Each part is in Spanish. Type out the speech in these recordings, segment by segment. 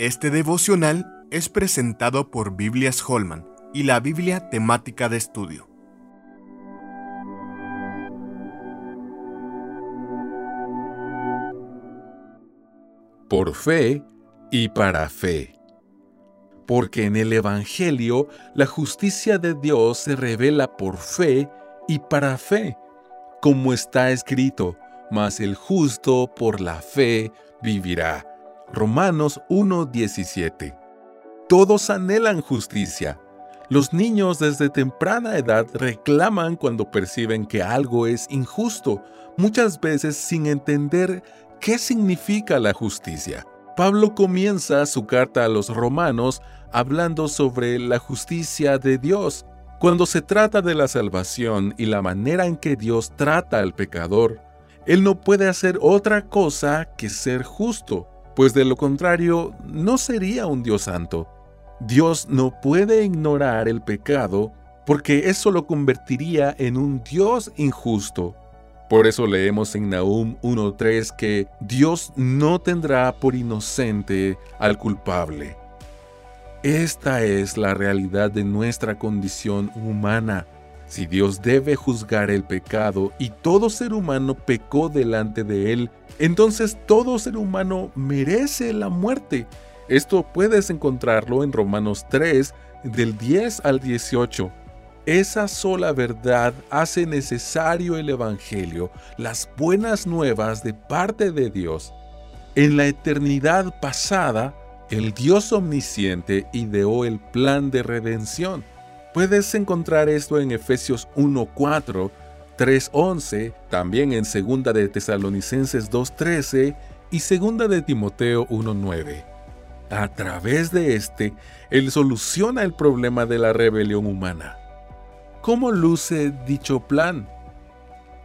Este devocional es presentado por Biblias Holman y la Biblia temática de estudio. Por fe y para fe. Porque en el Evangelio la justicia de Dios se revela por fe y para fe, como está escrito, mas el justo por la fe vivirá. Romanos 1:17. Todos anhelan justicia. Los niños desde temprana edad reclaman cuando perciben que algo es injusto, muchas veces sin entender qué significa la justicia. Pablo comienza su carta a los romanos hablando sobre la justicia de Dios. Cuando se trata de la salvación y la manera en que Dios trata al pecador, Él no puede hacer otra cosa que ser justo pues de lo contrario no sería un Dios santo. Dios no puede ignorar el pecado porque eso lo convertiría en un Dios injusto. Por eso leemos en Nahum 1.3 que Dios no tendrá por inocente al culpable. Esta es la realidad de nuestra condición humana. Si Dios debe juzgar el pecado y todo ser humano pecó delante de Él, entonces todo ser humano merece la muerte. Esto puedes encontrarlo en Romanos 3, del 10 al 18. Esa sola verdad hace necesario el Evangelio, las buenas nuevas de parte de Dios. En la eternidad pasada, el Dios omnisciente ideó el plan de redención Puedes encontrar esto en Efesios 1.4, 3.11, también en 2 de Tesalonicenses 2.13 y 2 de Timoteo 1.9. A través de este, Él soluciona el problema de la rebelión humana. ¿Cómo luce dicho plan?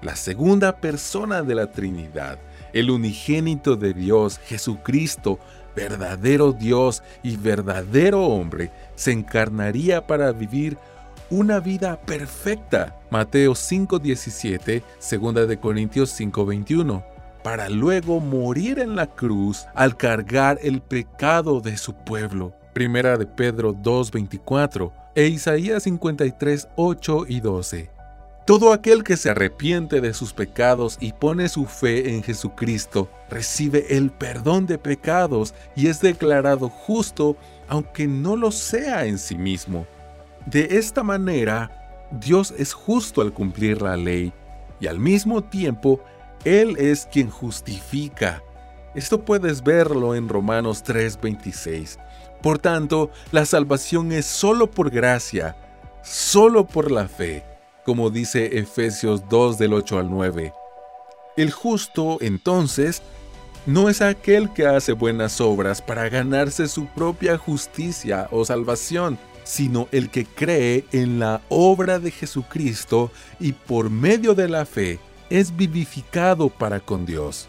La segunda persona de la Trinidad, el unigénito de Dios, Jesucristo, verdadero Dios y verdadero hombre, se encarnaría para vivir una vida perfecta. Mateo 5:17, 2 de Corintios 5:21, para luego morir en la cruz al cargar el pecado de su pueblo. Primera de Pedro 2:24 e Isaías 53:8 y 12. Todo aquel que se arrepiente de sus pecados y pone su fe en Jesucristo recibe el perdón de pecados y es declarado justo aunque no lo sea en sí mismo. De esta manera, Dios es justo al cumplir la ley y al mismo tiempo Él es quien justifica. Esto puedes verlo en Romanos 3:26. Por tanto, la salvación es solo por gracia, solo por la fe como dice Efesios 2 del 8 al 9. El justo, entonces, no es aquel que hace buenas obras para ganarse su propia justicia o salvación, sino el que cree en la obra de Jesucristo y por medio de la fe es vivificado para con Dios.